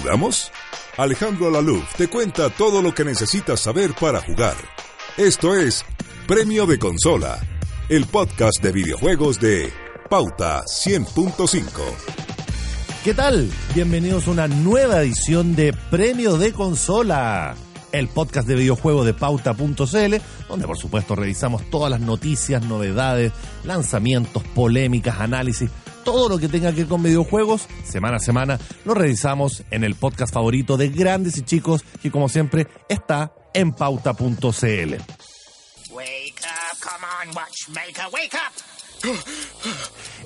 ¿Jugamos? Alejandro Alaluf te cuenta todo lo que necesitas saber para jugar. Esto es Premio de Consola, el podcast de videojuegos de Pauta 100.5. ¿Qué tal? Bienvenidos a una nueva edición de Premio de Consola, el podcast de videojuegos de pauta.cl, donde por supuesto revisamos todas las noticias, novedades, lanzamientos, polémicas, análisis todo lo que tenga que ver con videojuegos, semana a semana, lo revisamos en el podcast favorito de grandes y chicos, que como siempre está en pauta.cl.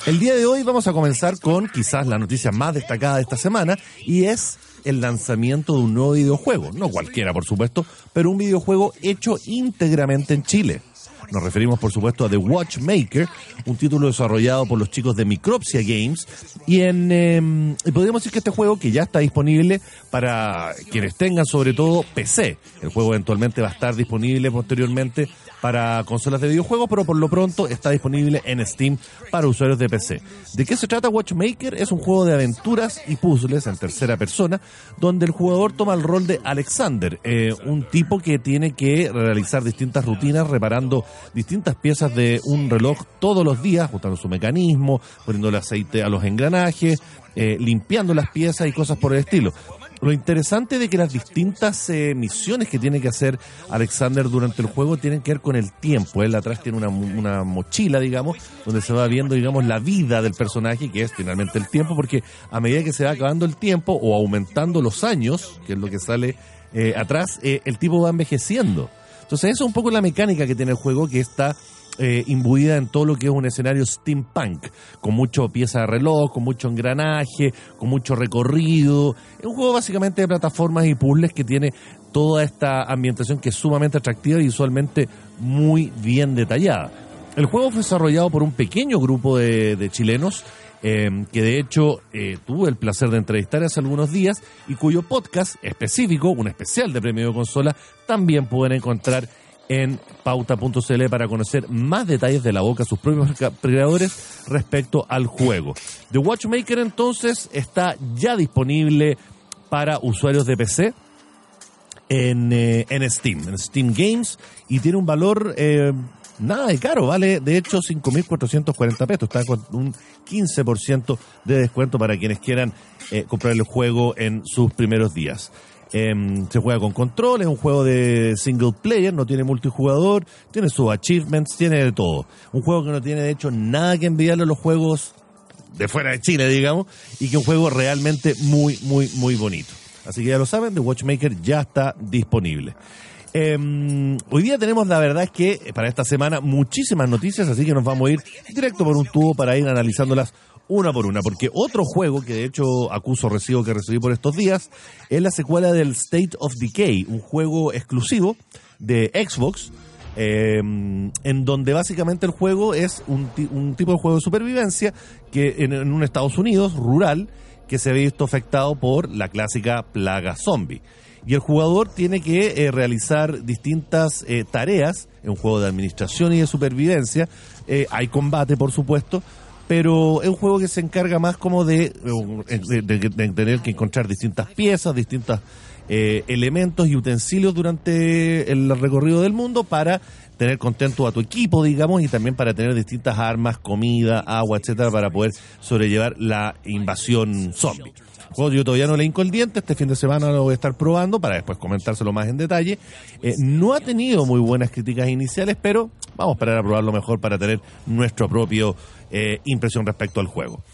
El día de hoy vamos a comenzar con quizás la noticia más destacada de esta semana y es el lanzamiento de un nuevo videojuego. No cualquiera, por supuesto, pero un videojuego hecho íntegramente en Chile. Nos referimos, por supuesto, a The Watchmaker, un título desarrollado por los chicos de Micropsia Games. Y en em, podríamos decir que este juego, que ya está disponible para quienes tengan sobre todo PC, el juego eventualmente va a estar disponible posteriormente para consolas de videojuegos, pero por lo pronto está disponible en Steam para usuarios de PC. ¿De qué se trata Watchmaker? Es un juego de aventuras y puzzles en tercera persona, donde el jugador toma el rol de Alexander, eh, un tipo que tiene que realizar distintas rutinas reparando distintas piezas de un reloj todos los días, ajustando su mecanismo, poniéndole aceite a los engranajes, eh, limpiando las piezas y cosas por el estilo. Lo interesante de que las distintas eh, misiones que tiene que hacer Alexander durante el juego tienen que ver con el tiempo. Él atrás tiene una, una mochila, digamos, donde se va viendo, digamos, la vida del personaje, que es finalmente el tiempo, porque a medida que se va acabando el tiempo o aumentando los años, que es lo que sale eh, atrás, eh, el tipo va envejeciendo. Entonces, eso es un poco la mecánica que tiene el juego, que está eh, imbuida en todo lo que es un escenario steampunk, con mucho pieza de reloj, con mucho engranaje, con mucho recorrido. Es un juego básicamente de plataformas y puzzles que tiene toda esta ambientación que es sumamente atractiva y visualmente muy bien detallada. El juego fue desarrollado por un pequeño grupo de, chilenos eh, que de hecho eh, tuve el placer de entrevistar hace algunos días y cuyo podcast específico, un especial de premio de consola, también pueden encontrar en pauta.cl para conocer más detalles de la boca de sus propios creadores respecto al juego. The Watchmaker entonces está ya disponible para usuarios de PC en, eh, en Steam, en Steam Games, y tiene un valor eh, nada de caro, vale de hecho 5.440 pesos, está con un 15% de descuento para quienes quieran eh, comprar el juego en sus primeros días. Em, se juega con control, es un juego de single player, no tiene multijugador, tiene sus achievements, tiene de todo. Un juego que no tiene de hecho nada que enviarle a los juegos de fuera de Chile, digamos, y que un juego realmente muy, muy, muy bonito. Así que ya lo saben, The Watchmaker ya está disponible. Em, hoy día tenemos, la verdad es que para esta semana muchísimas noticias, así que nos vamos a ir directo por un tubo para ir analizándolas una por una, porque otro juego que de hecho acuso recibo que recibí por estos días es la secuela del State of Decay, un juego exclusivo de Xbox. Em, en donde básicamente el juego es un, un, tipo de juego de supervivencia que en, un Estados Unidos rural que se ve visto afectado por la clásica plaga zombie. Y el jugador tiene que eh, realizar distintas eh, tareas en juego de administración y de supervivencia. Eh, hay combate, por supuesto, pero es un juego que se encarga más como de, tener que encontrar distintas piezas, distintos eh, elementos y utensilios durante el recorrido del mundo para tener contento a tu equipo, digamos, y también para tener distintas armas, comida, agua, etcétera, para poder sobrellevar la invasión zombie. Juego yo todavía no le hinco el diente, este fin de semana lo voy a estar probando para después comentárselo más en detalle. Eh, no ha tenido muy buenas críticas iniciales, pero vamos a esperar a probarlo mejor para tener nuestra propia eh, impresión respecto al juego.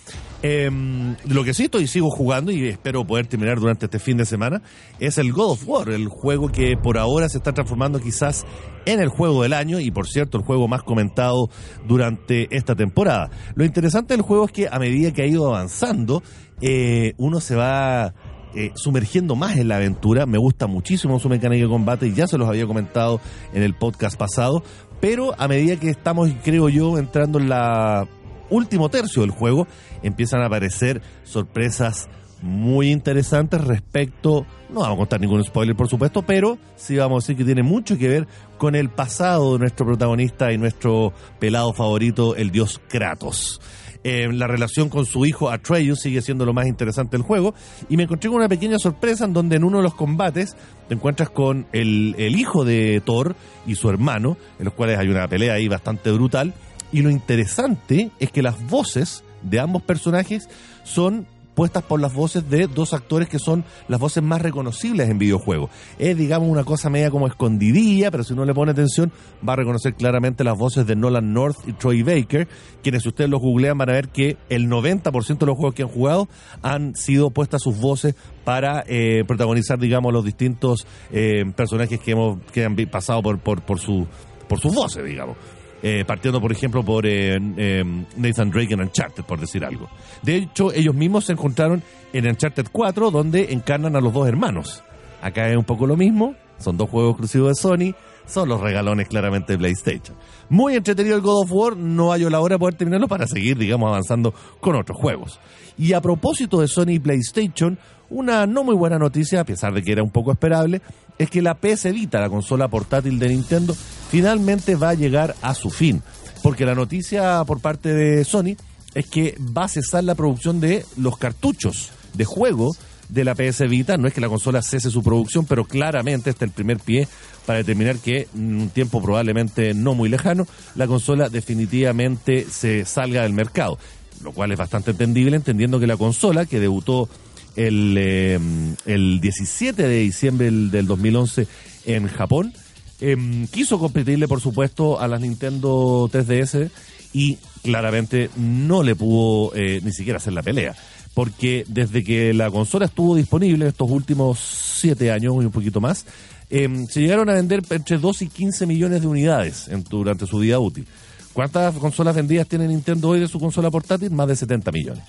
Em, lo que sí estoy sigo jugando y espero poder terminar durante este fin de semana es el God of War, el juego que por ahora se está transformando quizás en el juego del año y por cierto el juego más comentado durante esta temporada. Lo interesante del juego es que a medida que ha ido avanzando, eh, uno se va eh, sumergiendo más en la aventura. Me gusta muchísimo su mecánica de combate y ya se los había comentado en el podcast pasado. Pero a medida que estamos, creo yo, entrando en la último tercio del juego, empiezan a aparecer sorpresas muy interesantes respecto, no vamos a contar ningún spoiler por supuesto, pero sí vamos a decir que tiene mucho que ver con el pasado de nuestro protagonista y nuestro pelado favorito, el dios Kratos. Eh, la relación con su hijo Atreus sigue siendo lo más interesante del juego. Y me encontré con una pequeña sorpresa en donde en uno de los combates te encuentras con el, el hijo de Thor y su hermano, en los cuales hay una pelea ahí bastante brutal. Y lo interesante es que las voces de ambos personajes son puestas por las voces de dos actores que son las voces más reconocibles en videojuegos. Es, digamos, una cosa media como escondidilla, pero si uno le pone atención, va a reconocer claramente las voces de Nolan North y Troy Baker, quienes si ustedes los googlean van a ver que el 90% de los juegos que han jugado han sido puestas sus voces para eh, protagonizar, digamos, los distintos eh, personajes que hemos que han pasado por, por, por, su, por sus voces, digamos. Eh, partiendo por ejemplo por eh, eh, Nathan Drake en Uncharted, por decir algo. De hecho, ellos mismos se encontraron en Uncharted 4, donde encarnan a los dos hermanos. Acá es un poco lo mismo, son dos juegos exclusivos de Sony, son los regalones claramente de PlayStation. Muy entretenido el God of War, no hallo la hora de poder terminarlo para seguir, digamos, avanzando con otros juegos. Y a propósito de Sony y PlayStation, una no muy buena noticia, a pesar de que era un poco esperable, es que la PS Vita, la consola portátil de Nintendo, finalmente va a llegar a su fin. Porque la noticia por parte de Sony es que va a cesar la producción de los cartuchos de juego de la PS Vita. No es que la consola cese su producción, pero claramente este es el primer pie para determinar que en un tiempo probablemente no muy lejano, la consola definitivamente se salga del mercado. Lo cual es bastante entendible, entendiendo que la consola que debutó el, eh, el 17 de diciembre del, 2011 en Japón, em, quiso competirle, por supuesto, a las Nintendo 3DS y claramente no le pudo eh, ni siquiera hacer la pelea. Porque desde que la consola estuvo disponible estos últimos 7 años y un poquito más, em, se llegaron a vender entre 2 y 15 millones de unidades en, durante su vida útil. ¿Cuántas consolas vendidas tiene Nintendo hoy de su consola portátil? Más de 70 millones.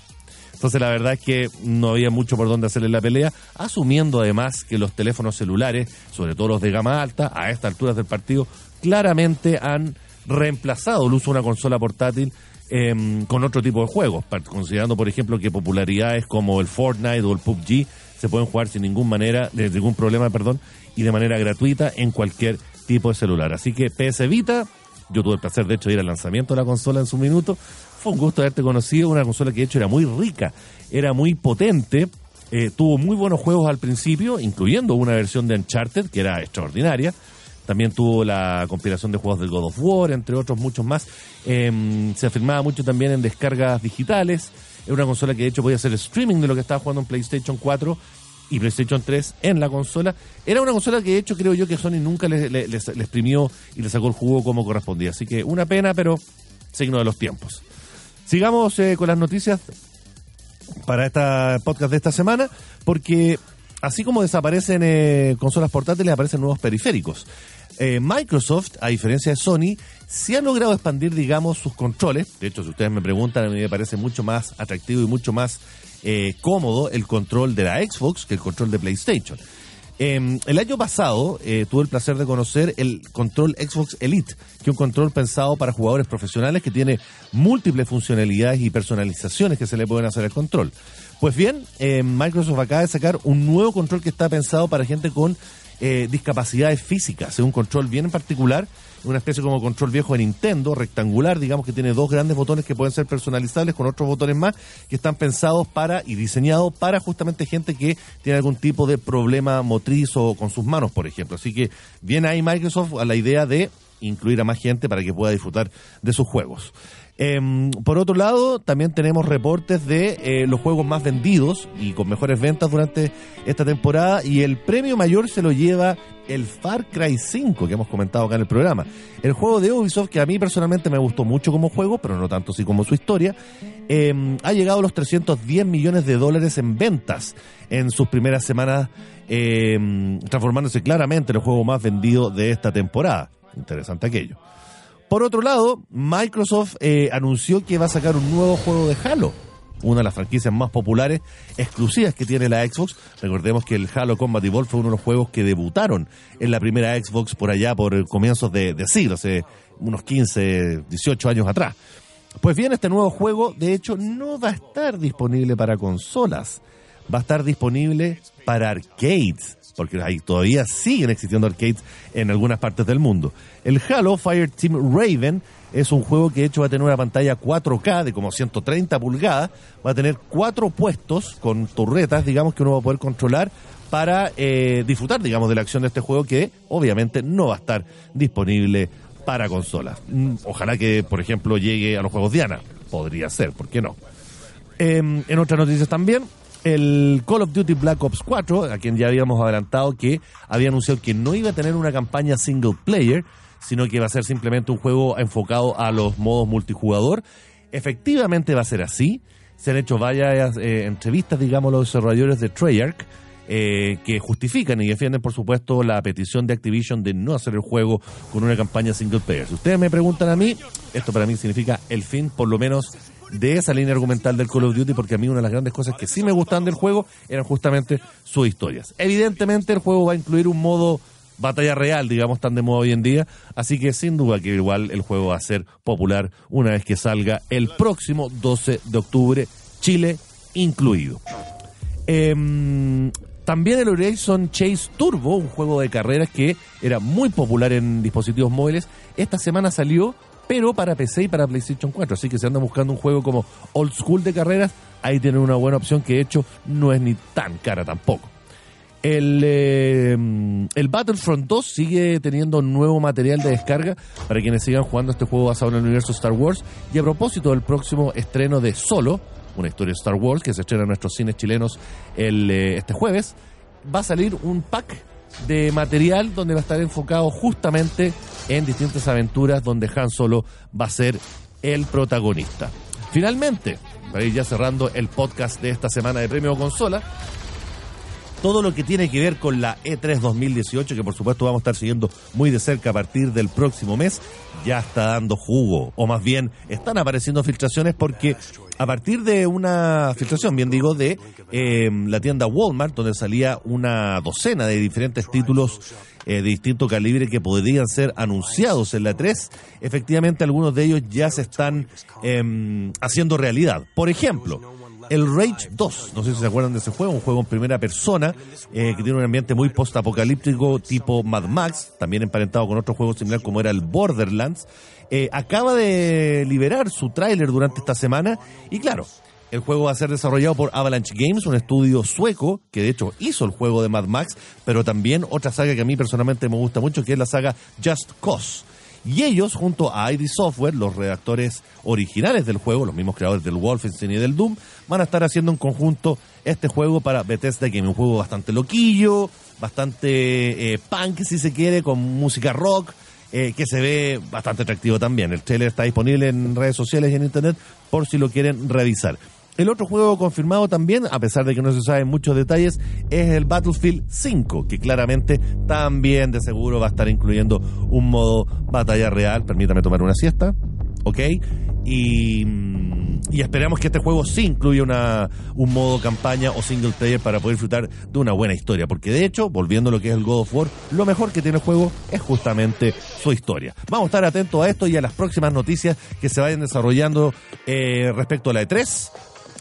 Entonces la verdad es que no había mucho por dónde hacerle la pelea, asumiendo además que los teléfonos celulares, sobre todo los de gama alta, a estas alturas del partido, claramente han reemplazado el uso de una consola portátil em, con otro tipo de juegos, considerando por ejemplo que popularidades como el Fortnite o el PUBG se pueden jugar sin ningún manera, de ningún problema, perdón, y de manera gratuita en cualquier tipo de celular. Así que PS Vita, yo tuve el placer de hecho de ir al lanzamiento de la consola en su minuto, fue un gusto haberte conocido, una consola que de hecho era muy rica, era muy potente, eh, tuvo muy buenos juegos al principio, incluyendo una versión de Uncharted que era extraordinaria. También tuvo la compilación de juegos del God of War, entre otros muchos más. Em, se afirmaba mucho también en descargas digitales. Era una consola que de hecho podía hacer streaming de lo que estaba jugando en PlayStation 4 y PlayStation 3 en la consola. Era una consola que de hecho creo yo que Sony nunca le, le, exprimió y le sacó el jugo como correspondía. Así que una pena, pero signo de los tiempos. Sigamos eh, con las noticias para esta podcast de esta semana, porque así como desaparecen eh, consolas portátiles, aparecen nuevos periféricos. Eh, Microsoft, a diferencia de Sony, sí ha logrado expandir, digamos, sus controles. De hecho, si ustedes me preguntan, a mí me parece mucho más atractivo y mucho más cómodo el control de la Xbox que el control de PlayStation. Em, el año pasado eh, tuve el placer de conocer el control Xbox Elite, que es un control pensado para jugadores profesionales que tiene múltiples funcionalidades y personalizaciones que se le pueden hacer al control. Pues bien, em, Microsoft acaba de sacar un nuevo control que está pensado para gente con eh, discapacidades físicas. Es un control bien en particular una especie como control viejo de Nintendo, rectangular, digamos que tiene dos grandes botones que pueden ser personalizables con otros botones más que están pensados para y diseñados para justamente gente que tiene algún tipo de problema motriz o con sus manos, por ejemplo. Así que viene ahí Microsoft a la idea de incluir a más gente para que pueda disfrutar de sus juegos. Em, por otro lado, también tenemos reportes de eh, los juegos más vendidos y con mejores ventas durante esta temporada y el premio mayor se lo lleva el Far Cry 5 que hemos comentado acá en el programa. El juego de Ubisoft que a mí personalmente me gustó mucho como juego, pero no tanto así como su historia, em, ha llegado a los 310 millones de dólares en ventas en sus primeras semanas, em, transformándose claramente en el juego más vendido de esta temporada. Interesante aquello. Por otro lado, Microsoft eh, anunció que va a sacar un nuevo juego de Halo, una de las franquicias más populares, exclusivas que tiene la Xbox. Recordemos que el Halo Combat Evolved fue uno de los juegos que debutaron en la primera Xbox por allá, por comienzos de, de siglo, hace unos 15, 18 años atrás. Pues bien, este nuevo juego, de hecho, no va a estar disponible para consolas, va a estar disponible para arcades porque ahí todavía siguen existiendo arcades en algunas partes del mundo. El Halo Fire Team Raven es un juego que de hecho va a tener una pantalla 4K de como 130 pulgadas, va a tener cuatro puestos con torretas, digamos, que uno va a poder controlar para eh, disfrutar, digamos, de la acción de este juego que obviamente no va a estar disponible para consolas. Mm, ojalá que, por ejemplo, llegue a los juegos Diana. Podría ser, ¿por qué no? Em, en otras noticias también, el Call of Duty Black Ops 4, a quien ya habíamos adelantado que había anunciado que no iba a tener una campaña single player, sino que va a ser simplemente un juego enfocado a los modos multijugador. Efectivamente va a ser así. Se han hecho varias eh, entrevistas, digamos, los desarrolladores de Treyarch, eh, que justifican y defienden, por supuesto, la petición de Activision de no hacer el juego con una campaña single player. Si ustedes me preguntan a mí, esto para mí significa el fin, por lo menos, de esa línea argumental del Call of Duty, porque a mí una de las grandes cosas que sí me gustan del juego eran justamente sus historias. Evidentemente el juego va a incluir un modo batalla real, digamos, tan de moda hoy en día, así que sin duda que igual el juego va a ser popular una vez que salga el próximo 12 de octubre, Chile incluido. Em, también el Horizon Chase Turbo, un juego de carreras que era muy popular en dispositivos móviles, esta semana salió pero para PC y para PlayStation 4. Así que si andan buscando un juego como old school de carreras, ahí tienen una buena opción que de hecho no es ni tan cara tampoco. El, eh, el Battlefront 2 sigue teniendo nuevo material de descarga para quienes sigan jugando este juego basado en el universo Star Wars. Y a propósito del próximo estreno de Solo, una historia de Star Wars que se estrena en nuestros cines chilenos eh, este jueves, va a salir un pack de material donde va a estar enfocado justamente en distintas aventuras donde Han Solo va a ser el protagonista. Finalmente, para ya cerrando el podcast de esta semana de Premio Consola, todo lo que tiene que ver con la E3 2018, que por supuesto vamos a estar siguiendo muy de cerca a partir del próximo mes, ya está dando jugo, o más bien están apareciendo filtraciones porque a partir de una filtración, bien digo, de em, la tienda Walmart, donde salía una docena de diferentes títulos eh, de distinto calibre que podrían ser anunciados en la 3, efectivamente algunos de ellos ya se están em, haciendo realidad. Por ejemplo, el Rage 2, no sé si se acuerdan de ese juego, un juego en primera persona eh, que tiene un ambiente muy post-apocalíptico tipo Mad Max, también emparentado con otro juego similar como era el Borderlands, eh, acaba de liberar su tráiler durante esta semana y claro, el juego va a ser desarrollado por Avalanche Games, un estudio sueco que de hecho hizo el juego de Mad Max, pero también otra saga que a mí personalmente me gusta mucho, que es la saga Just Cause. Y ellos, junto a ID Software, los redactores originales del juego, los mismos creadores del Wolfenstein y del Doom, van a estar haciendo en conjunto este juego para Bethesda Game, un juego bastante loquillo, bastante eh, punk si se quiere, con música rock, eh, que se ve bastante atractivo también. El trailer está disponible en redes sociales y en internet por si lo quieren revisar. El otro juego confirmado también, a pesar de que no se saben muchos detalles, es el Battlefield 5, que claramente también de seguro va a estar incluyendo un modo batalla real. Permítame tomar una siesta, ¿ok? Y, y esperamos que este juego sí incluya una, un modo campaña o single player para poder disfrutar de una buena historia. Porque de hecho, volviendo a lo que es el God of War, lo mejor que tiene el juego es justamente su historia. Vamos a estar atentos a esto y a las próximas noticias que se vayan desarrollando eh, respecto a la E3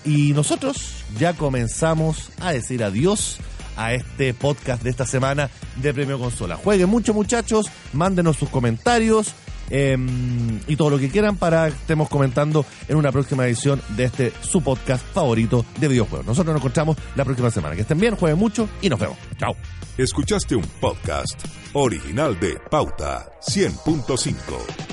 y nosotros ya comenzamos a decir adiós a este podcast de esta semana de Premio Consola. Jueguen mucho muchachos, mándenos sus comentarios em, y todo lo que quieran para que estemos comentando en una próxima edición de este su podcast favorito de videojuegos. Nosotros nos encontramos la próxima semana. Que estén bien, jueguen mucho y nos vemos. Chao. Escuchaste un podcast original de Pauta 100.5.